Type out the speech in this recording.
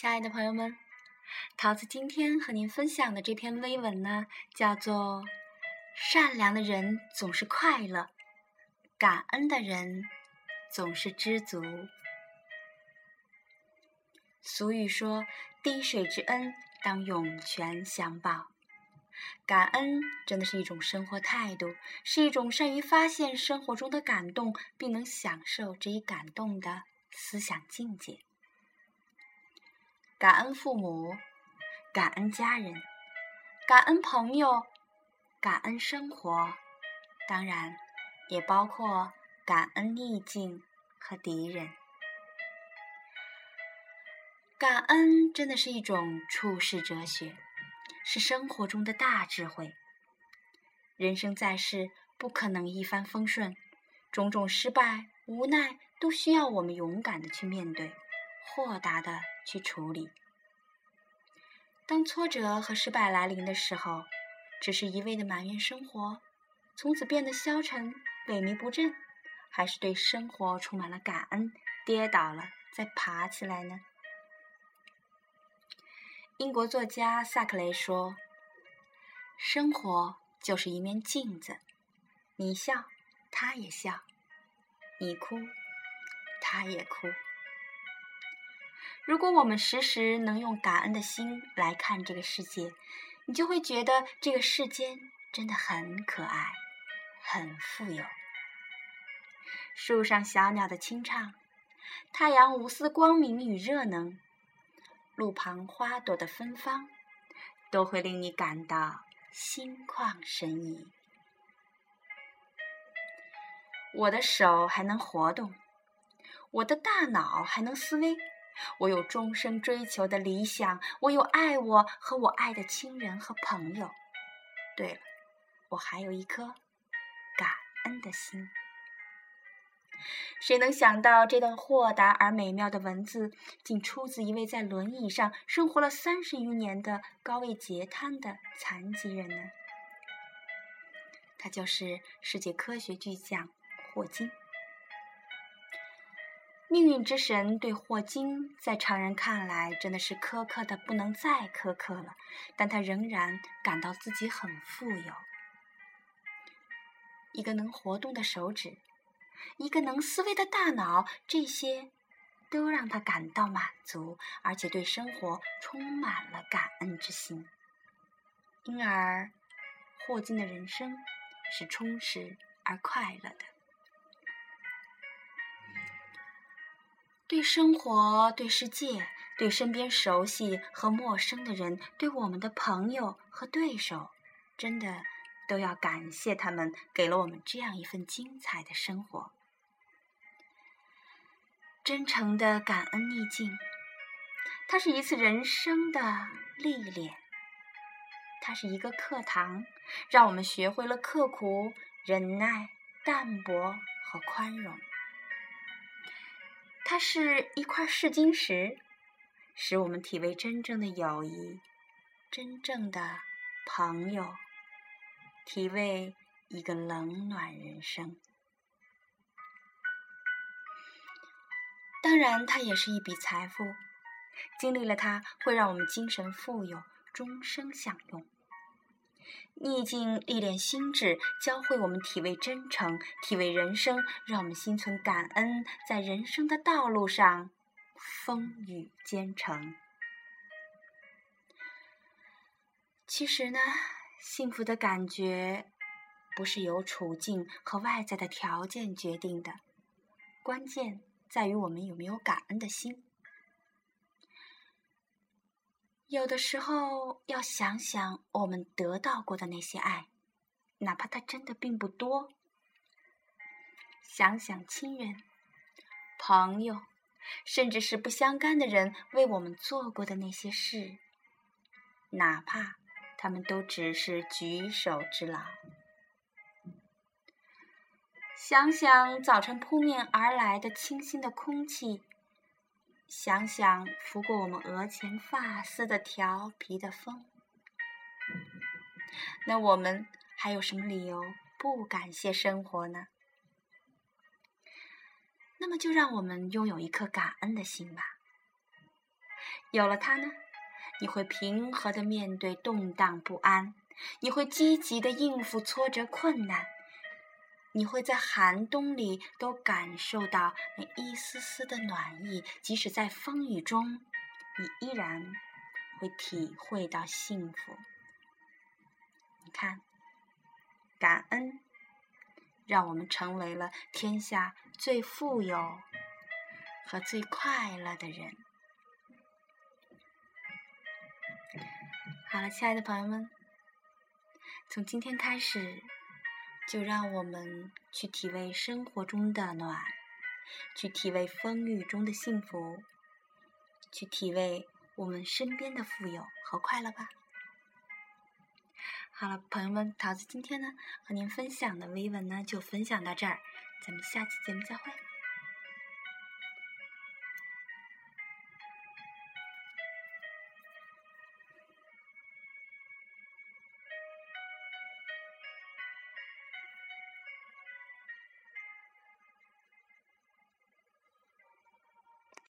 亲爱的朋友们，桃子今天和您分享的这篇微文呢，叫做《善良的人总是快乐，感恩的人总是知足》。俗语说：“滴水之恩，当涌泉相报。”感恩真的是一种生活态度，是一种善于发现生活中的感动，并能享受这一感动的思想境界。感恩父母，感恩家人，感恩朋友，感恩生活，当然也包括感恩逆境和敌人。感恩真的是一种处世哲学。是生活中的大智慧。人生在世，不可能一帆风顺，种种失败、无奈，都需要我们勇敢的去面对，豁达的去处理。当挫折和失败来临的时候，只是一味的埋怨生活，从此变得消沉、萎靡不振，还是对生活充满了感恩，跌倒了再爬起来呢？英国作家萨克雷说：“生活就是一面镜子，你笑，他也笑；你哭，他也哭。如果我们时时能用感恩的心来看这个世界，你就会觉得这个世间真的很可爱，很富有。树上小鸟的清唱，太阳无私光明与热能。”路旁花朵的芬芳，都会令你感到心旷神怡。我的手还能活动，我的大脑还能思维，我有终生追求的理想，我有爱我和我爱的亲人和朋友。对了，我还有一颗感恩的心。谁能想到这段豁达而美妙的文字，竟出自一位在轮椅上生活了三十余年的高位截瘫的残疾人呢？他就是世界科学巨匠霍金。命运之神对霍金，在常人看来真的是苛刻的不能再苛刻了，但他仍然感到自己很富有，一个能活动的手指。一个能思维的大脑，这些都让他感到满足，而且对生活充满了感恩之心。因而，霍金的人生是充实而快乐的。对生活、对世界、对身边熟悉和陌生的人、对我们的朋友和对手，真的。都要感谢他们给了我们这样一份精彩的生活。真诚的感恩逆境，它是一次人生的历练，它是一个课堂，让我们学会了刻苦、忍耐、淡泊和宽容。它是一块试金石，使我们体味真正的友谊，真正的朋友。体味一个冷暖人生，当然，它也是一笔财富。经历了它，会让我们精神富有，终生享用。逆境历练心智，教会我们体味真诚，体味人生，让我们心存感恩，在人生的道路上风雨兼程。其实呢？幸福的感觉不是由处境和外在的条件决定的，关键在于我们有没有感恩的心。有的时候要想想我们得到过的那些爱，哪怕它真的并不多。想想亲人、朋友，甚至是不相干的人为我们做过的那些事，哪怕……他们都只是举手之劳。想想早晨扑面而来的清新的空气，想想拂过我们额前发丝的调皮的风，那我们还有什么理由不感谢生活呢？那么就让我们拥有一颗感恩的心吧。有了它呢，你会平和的面对动荡不安，你会积极的应付挫折困难，你会在寒冬里都感受到那一丝丝的暖意，即使在风雨中，你依然会体会到幸福。你看，感恩。让我们成为了天下最富有和最快乐的人。好了，亲爱的朋友们，从今天开始，就让我们去体味生活中的暖，去体味风雨中的幸福，去体味我们身边的富有和快乐吧。好了，朋友们，桃子今天呢和您分享的微文呢就分享到这儿，咱们下期节目再会。